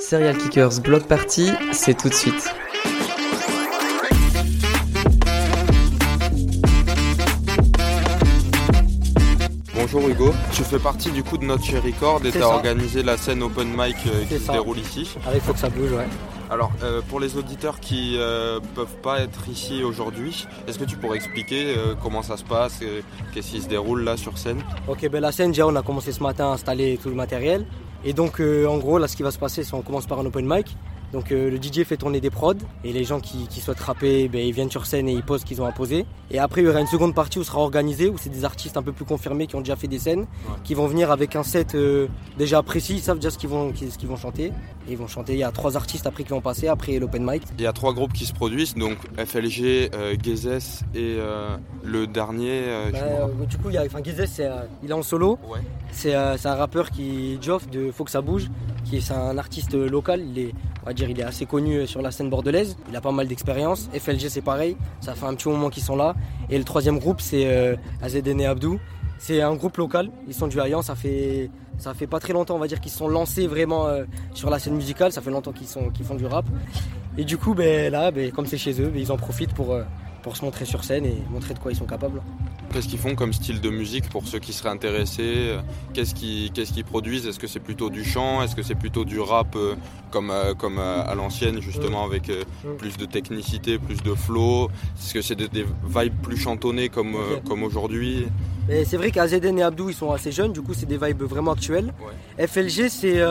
Serial Kickers Block Party, c'est tout de suite. Bonjour Hugo, tu fais partie du coup de notre Record et tu as organisé la scène open mic euh, qui se déroule ici. Avec Faut que ça bouge, ouais. Alors euh, pour les auditeurs qui euh, peuvent pas être ici aujourd'hui, est-ce que tu pourrais expliquer comment ça se passe, qu'est-ce qui se déroule là sur scène? Ok, ben la scène déjà on a commencé ce matin à installer tout le matériel. Et donc en gros là ce qui va se passer c'est on commence par un open mic. Donc euh, le DJ fait tourner des prods et les gens qui, souhaitent rapper, ben, ils viennent sur scène et ils posent ce qu'ils ont à poser. Et après il y aura une seconde partie où sera organisée, où c'est des artistes un peu plus confirmés qui ont déjà fait des scènes, qui vont venir avec un set euh, déjà précis, ils savent déjà ce qu'ils vont, ce qu'ils vont chanter. Et ils vont chanter, il y a trois artistes après qui vont passer, après l'open mic. Il y a trois groupes qui se produisent, donc FLG, euh, Gezes et euh, le dernier. Bah, du coup, il y a, il est en solo. C'est un rappeur qui Geoff de Faut que ça bouge, qui est un artiste local. Il est, est assez connu sur la scène bordelaise. Il a pas mal d'expérience. FLG, c'est pareil. Ça fait un petit moment qu'ils sont là. Et le troisième groupe, c'est euh, Azedene Abdou. C'est un groupe local. Ils sont du Hayan. Ça fait, fait pas très longtemps, on va dire, qu'ils sont lancés vraiment euh, sur la scène musicale. Ça fait longtemps qu'ils font du rap. Et du coup, ben, là, ben, comme c'est chez eux, ben, ils en profitent pour, euh, pour se montrer sur scène et montrer de quoi ils sont capables. Qu'est-ce qu'ils font comme style de musique pour ceux qui seraient intéressés? Qu'est-ce qu'ils produisent? Est-ce que c'est plutôt du chant? Est-ce que c'est plutôt du rap euh, comme, euh, comme euh, à l'ancienne, justement, avec plus de technicité, plus de flow? Est-ce que c'est des, vibes plus chantonnées comme, comme aujourd'hui? C'est vrai qu'Azeden et Abdou ils sont assez jeunes, du coup c'est des vibes vraiment actuelles. FLG c'est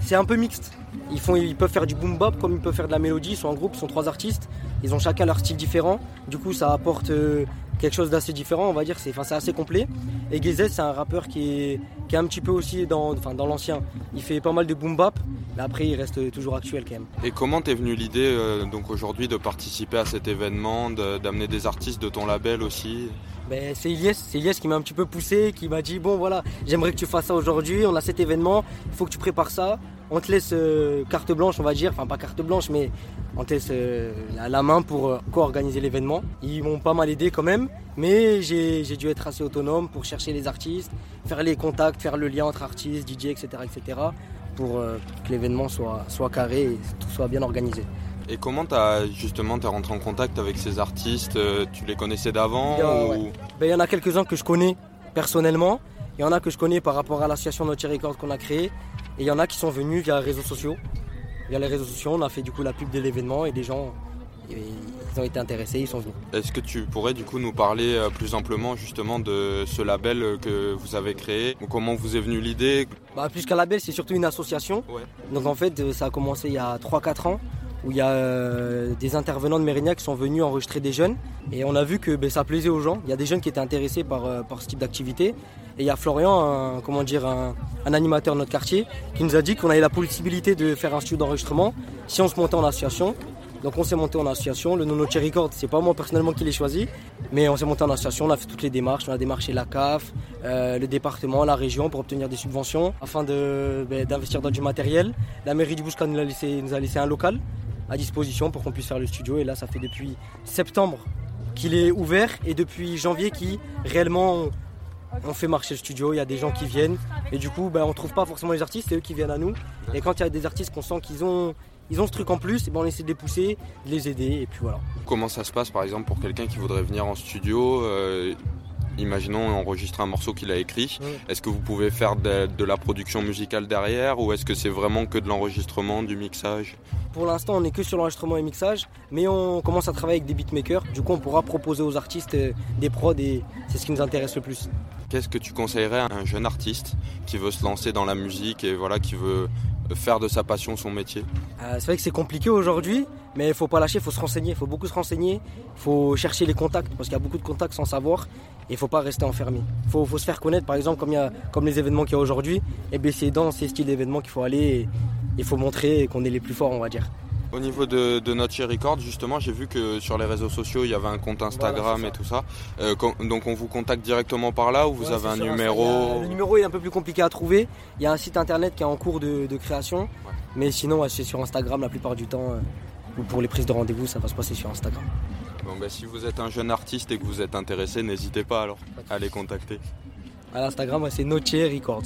c'est un peu mixte. Ils, font, ils peuvent faire du boom bop comme ils peuvent faire de la mélodie. Ils sont en groupe, ils sont trois artistes. Ils ont chacun leur style différent. Du coup, ça apporte euh, quelque chose d'assez différent, on va dire. C'est assez complet. Et Gezes, c'est un rappeur qui est, qui un petit peu aussi dans l'ancien. Il fait pas mal de boom bap, mais après, il reste toujours actuel quand même. Et comment t'es venu l'idée euh, donc aujourd'hui de participer à cet événement, d'amener des artistes de ton label aussi? Ben, c'est Ilyes, c'est qui m'a un petit peu poussé, qui m'a dit bon voilà, j'aimerais que tu fasses ça aujourd'hui, on a cet événement, il faut que tu prépares ça, on te laisse euh, carte blanche on va dire, enfin pas carte blanche mais on te laisse euh, la, main pour euh, co-organiser l'événement. Ils m'ont pas mal aidé quand même, mais j'ai dû être assez autonome pour chercher les artistes, faire les contacts, faire le lien entre artistes, DJ, etc. etc. pour que l'événement soit, carré et tout soit bien organisé. Et comment as justement es rentré en contact avec ces artistes euh, Tu les connaissais d'avant ben, Il y en a quelques-uns que je connais personnellement. Il y en a que je connais par rapport à l'association Naughty Records qu'on a créée. Et il y en a qui sont venus via les réseaux sociaux. Via les réseaux sociaux, on a fait du coup la pub de l'événement et des gens ils ont été intéressés, ils sont venus. Est-ce que tu pourrais du coup nous parler euh, plus amplement justement de ce label euh, que vous avez créé? Comment vous est venue l'idée? Bah, Plus qu'un label, c'est surtout une association. Donc en fait, ça a commencé il y a 3-4 ans où il y a euh, des intervenants de Mérignac qui sont venus enregistrer des jeunes. Et on a vu que ben, ça plaisait aux gens. Il y a des jeunes qui étaient intéressés par, euh, ce type d'activité. Et il y a Florian, un, comment dire, un, animateur de notre quartier, qui nous a dit qu'on avait la possibilité de faire un studio d'enregistrement si on se montait en association. Donc on s'est monté en association. Le Nono Cherry Record, c'est pas moi personnellement qui l'ai choisi, mais on s'est monté en association. On a fait toutes les démarches. On a démarché la CAF, euh, le département, la région pour obtenir des subventions afin ben, d'investir dans du matériel. La mairie du Bouscat nous a laissé, nous a laissé un local à disposition pour qu'on puisse faire le studio. Et là, ça fait depuis septembre qu'il est ouvert et depuis janvier qui réellement on fait marcher le studio, il y a des gens qui viennent et du coup ben, on trouve pas forcément les artistes, c'est eux qui viennent à nous. Et quand il y a des artistes qu'on sent qu'ils ont, ils ont ce truc en plus, et ben, on essaie de les pousser, de les aider et puis voilà. Comment ça se passe par exemple pour quelqu'un qui voudrait venir en studio euh, imaginons enregistrer un morceau qu'il a écrit, est-ce que vous pouvez faire de, la production musicale derrière ou est-ce que c'est vraiment que de l'enregistrement, du mixage? Pour l'instant, on n'est que sur l'enregistrement et mixage, mais on commence à travailler avec des beatmakers. Du coup, on pourra proposer aux artistes euh, des prods et c'est ce qui nous intéresse le plus. Qu'est-ce que tu conseillerais à un jeune artiste qui veut se lancer dans la musique et voilà qui veut faire de sa passion son métier? Euh, C'est vrai que c'est compliqué aujourd'hui, mais il faut pas lâcher, il faut se renseigner, il faut beaucoup se renseigner, il faut chercher les contacts parce qu'il y a beaucoup de contacts sans savoir et il faut pas rester enfermé. Il faut, se faire connaître, par exemple, comme, y a, comme les événements qu'il y a aujourd'hui, et bien c'est dans ces styles d'événements qu'il faut aller et il faut montrer qu'on est les plus forts, on va dire. Au niveau de, de notre Record, justement, j'ai vu que sur les réseaux sociaux, il y avait un compte Instagram et tout ça. Euh, donc on vous contacte directement par là ou vous avez un numéro Le numéro est un peu plus compliqué à trouver. Il y a un site internet qui est en cours de, création. Mais sinon, c'est sur Instagram la plupart du temps. Euh, ou pour les prises de rendez-vous, ça va se passer sur Instagram. Bon, bah, si vous êtes un jeune artiste et que vous êtes intéressé, n'hésitez pas alors à les contacter. À l'Instagram, c'est Notier Records.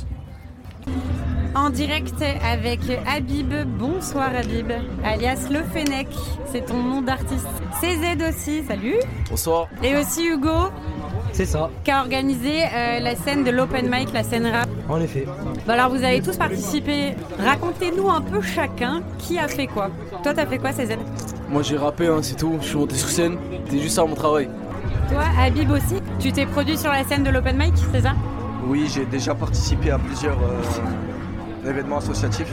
en direct avec Habib. Bonsoir Habib, alias Le Fennec, c'est ton nom d'artiste. CZ aussi, salut. Bonsoir. Et aussi Hugo. C'est ça. Qui a organisé euh, la scène de l'open mic, la scène rap. En effet. Bah alors vous avez tous participé. Racontez-nous un peu chacun qui a fait quoi. Toi t'as fait quoi CZ Moi j'ai rappé, hein, c'est tout. Je suis monté sur scène. C'était juste ça mon travail. Toi Habib aussi, tu t'es produit sur la scène de l'open mic, c'est ça? Oui, j'ai déjà participé à plusieurs euh, événements associatifs.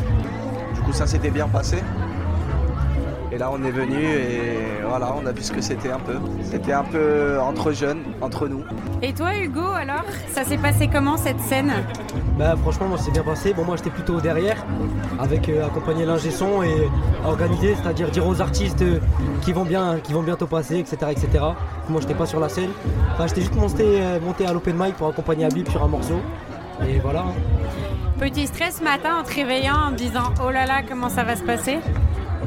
Du coup ça s'était bien passé. Et là, on est venu et voilà, on a vu ce que c'était un peu. C'était un peu entre jeunes, entre nous. Et toi, Hugo, alors Ça s'est passé comment cette scène? Bah, franchement, moi, c'est bien passé. Bon, moi, j'étais plutôt derrière, avec euh, accompagner l'ingé son et organiser, c'est-à-dire dire aux artistes euh, qui vont bien, qui vont bientôt passer, etc., etc. Moi, j'étais pas sur la scène. Enfin, j'étais juste monté, euh, monté à l'open mic pour accompagner Habib sur un morceau. Et voilà. Petit stress ce matin en te réveillant en te disant oh là là comment ça va se passer?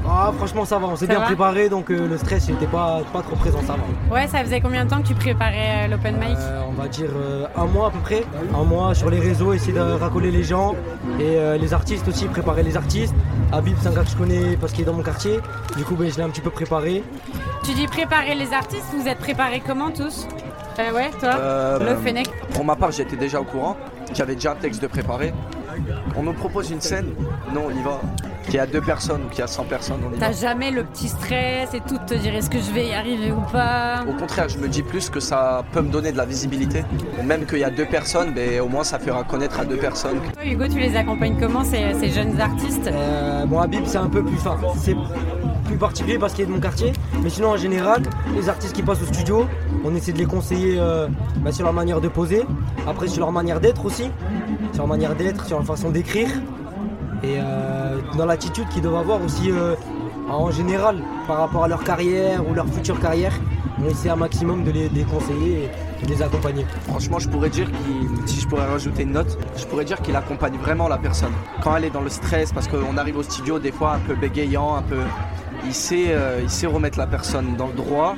Ah, franchement, ça va, on s'est bien préparé donc euh, le stress n'était pas, pas trop présent, ça va. Ouais, ça faisait combien de temps que tu préparais euh, l'open mic euh, On va dire un mois à peu près. Un mois sur les réseaux, essayer de racoler les gens et les artistes aussi, préparer les artistes. Habib, c'est un gars que je connais parce qu'il est dans mon quartier. Du coup, ben, je l'ai un petit peu préparé. Tu dis préparer les artistes, vous êtes préparés comment tous Ouais, toi Le Fennec Pour ma part, j'étais déjà au courant. J'avais déjà un texte de préparer. On nous propose une scène, non, on y va qu'il y a deux personnes ou qu'il y a 100 personnes. T'as jamais le petit stress et tout te dire est-ce que je vais y arriver ou pas Au contraire, je me dis plus que ça peut me donner de la visibilité. Même qu'il y a deux personnes, mais au moins ça fera connaître à deux personnes. Toi, Hugo, tu les accompagnes comment ces, ces jeunes artistes euh, Bon, Habib, c'est un peu plus fin. C'est plus particulier parce qu'il est de mon quartier. Mais sinon, en général, les artistes qui passent au studio, on essaie de les conseiller euh, bah, sur leur manière de poser, après sur leur manière d'être aussi, sur leur manière d'être, sur leur façon d'écrire et euh, dans l'attitude qu'ils doivent avoir aussi euh, en général par rapport à leur carrière ou leur future carrière. On essaie un maximum de les, conseiller et de les accompagner. Franchement, je pourrais dire qu'il, si je pourrais rajouter une note, je pourrais dire qu'il accompagne vraiment la personne. Quand elle est dans le stress, parce qu'on arrive au studio des fois un peu bégayant, un peu, il sait, euh, il sait remettre la personne dans le droit,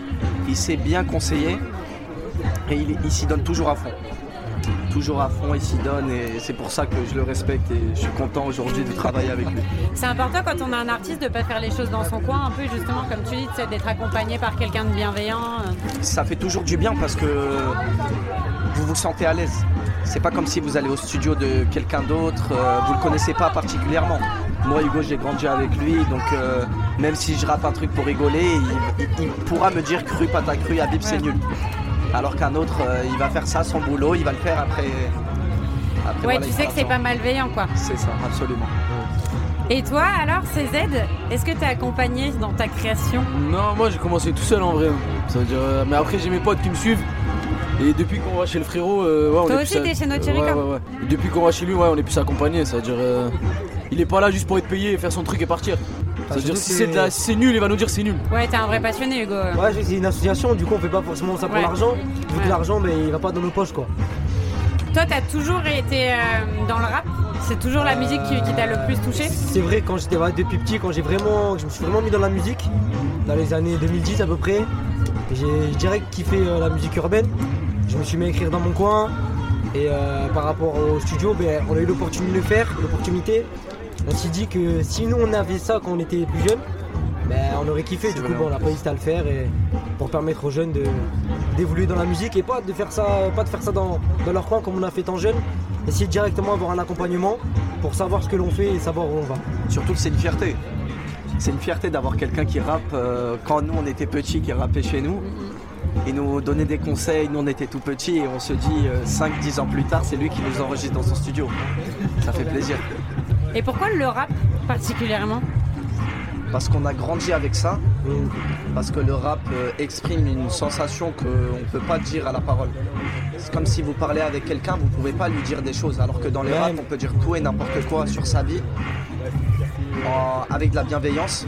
il sait bien conseiller et il s'y donne toujours à fond toujours à fond, il s'y donne et c'est pour ça que je le respecte et je suis content aujourd'hui de travailler avec lui. C'est important quand on a un artiste de ne pas faire les choses dans son coin, un peu justement comme tu dis, d'être accompagné par quelqu'un de bienveillant. Ça fait toujours du bien parce que vous vous sentez à l'aise. C'est pas comme si vous allez au studio de quelqu'un d'autre, euh, vous le connaissez pas particulièrement. Moi, Hugo, j'ai grandi avec lui, donc euh, même si je rappe un truc pour rigoler, il, pourra me dire cru, pas ta cru, Habib, c'est nul alors qu'un autre, euh, il va faire ça, son boulot, il va le faire après. ouais, tu sais que c'est pas malveillant, quoi. C'est ça, absolument. Et toi, alors, CZ, est-ce que tu es accompagné dans ta création? Non, moi j'ai commencé tout seul en vrai. Ça veut dire, euh, mais après, j'ai mes potes qui me suivent. Et depuis qu'on va chez le frérot, euh, ouais, on Toi aussi, t'es chez notre ouais, ouais, Depuis qu'on va chez lui, ouais, on est plus accompagné. Ça veut dire, il est pas là juste pour être payé, faire son truc et partir. Ça veut dire si c'est nul, il va nous dire c'est nul. Ouais, t'es un vrai passionné, Hugo. Ouais, c'est une association, du coup on fait pas forcément ça pour l'argent. Vu que l'argent, mais il va pas dans nos poches quoi. Toi, t'as toujours été euh, dans le rap? C'est toujours la musique qui, t'a le plus touché? C'est vrai, quand j'étais depuis petit, quand j'ai vraiment, je me suis vraiment mis dans la musique, dans les années 2010 à peu près, j'ai direct kiffé euh, la musique urbaine. Je me suis mis à écrire dans mon coin. Et euh, par rapport au studio, ben, on a eu l'opportunité de le faire, l'opportunité on s'est dit que si nous on avait ça quand on était plus jeunes, ben, on aurait kiffé. Du coup, on a pas hésité à le faire et pour permettre aux jeunes de d'évoluer dans la musique et pas de faire ça, pas de faire ça dans, leur coin comme on a fait tant jeune. Essayer directement avoir un accompagnement pour savoir ce que l'on fait et savoir où on va. Surtout que c'est une fierté. C'est une fierté d'avoir quelqu'un qui rappe euh, quand nous on était petits, qui rappait chez nous. et nous donnait des conseils, nous on était tout petits et on se dit 5-10 euh, ans plus tard c'est lui qui nous enregistre dans son studio. Ça fait plaisir. Et pourquoi le rap particulièrement Parce qu'on a grandi avec ça, parce que le rap euh, exprime une sensation qu'on ne peut pas dire à la parole. C'est comme si vous parlez avec quelqu'un, vous ne pouvez pas lui dire des choses, alors que dans le rap, on peut dire tout et n'importe quoi sur sa vie, avec de la bienveillance,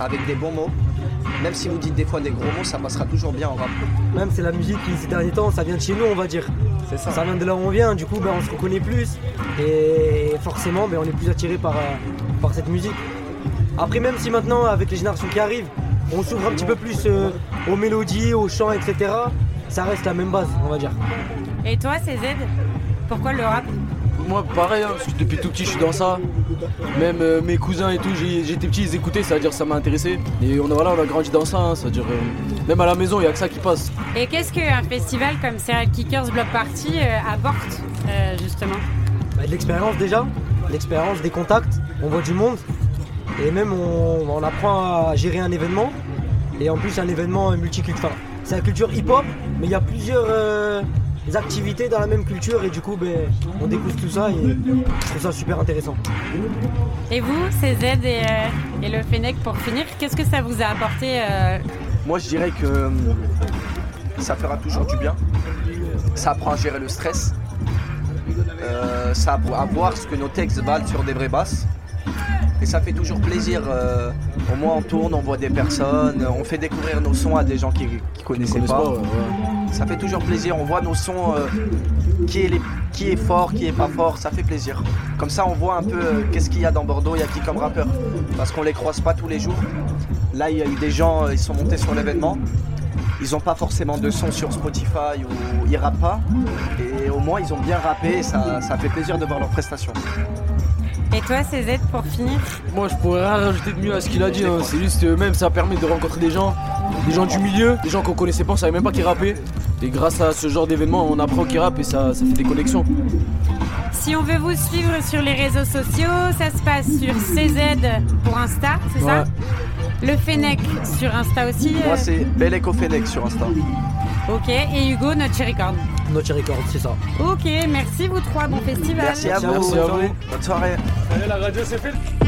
avec des bons mots. Même si vous dites des fois des gros mots, ça passera toujours bien en rap. Même c'est la musique qui ces derniers temps, ça vient de chez nous, on va dire. C'est ça. Ça vient de là où on vient, du coup ben, on se reconnaît plus et forcément ben, on est plus attiré par, euh, par cette musique. Après même si maintenant avec les générations qui arrivent, on s'ouvre un petit peu plus euh, aux mélodies, aux chants, etc. Ça reste la même base, on va dire. Et toi, CZ, pourquoi le rap? Moi pareil, hein, parce que depuis tout petit je suis dans ça. Même euh, mes cousins et tout, j'étais petit, ils écoutaient, c'est-à-dire ça m'a intéressé. Et on a, voilà, on a grandi dans ça, hein, c'est-à-dire euh, même à la maison, il n'y a que ça qui passe. Et qu'est-ce qu'un festival comme Serial Kickers Block Party euh, apporte justement? Bah, De l'expérience déjà, l'expérience, des contacts, on voit du monde. Et même on, on apprend à gérer un événement. Et en plus un événement multiculturel. C'est la culture hip-hop, mais il y a plusieurs activités dans la même culture et du coup ben, on découvre tout ça et je trouve ça super intéressant. Et vous, CZ et, euh, et le Fennec pour finir, qu'est-ce que ça vous a apporté euh Moi je dirais que euh, ça fera toujours du bien. Ça apprend à gérer le stress. ça apprend à voir ce que nos textes valent sur des vraies basses. Et ça fait toujours plaisir. au moins on tourne, on voit des personnes, on fait découvrir nos sons à des gens qui, ne connaissaient pas ça fait toujours plaisir. On voit nos sons, euh, qui, est fort, qui est pas fort, ça fait plaisir. Comme ça, on voit un peu euh, qu'est-ce qu'il y a dans Bordeaux, il y a qui comme rappeur? Parce qu'on les croise pas tous les jours. Là, il y a eu des gens, euh, ils sont montés sur l'événement. Ils n'ont pas forcément de son sur Spotify ou ils rappent pas. Et au moins, ils ont bien rappé ça, ça fait plaisir de voir leurs prestations. Et toi, CZ, pour finir Moi, je pourrais rien rajouter de mieux à ce qu'il a dit. Hein. C'est juste, même, ça permet de rencontrer des gens, des gens du milieu, des gens qu'on connaissait pas, on savait même pas qu'ils rappaient. Et grâce à ce genre d'événement, on apprend qu'ils rappent et ça, ça fait des connexions. Si on veut vous suivre sur les réseaux sociaux, ça se passe sur CZ pour Insta, c'est ça Le Fennec sur Insta aussi Moi, euh c'est Beleco Fennec sur Insta. Ok, et Hugo, notre Record. Notre Record, c'est ça. Ok, merci vous trois, bon festival. Merci à vous, merci à vous. Bonne soirée. Allez, la radio c'est fait.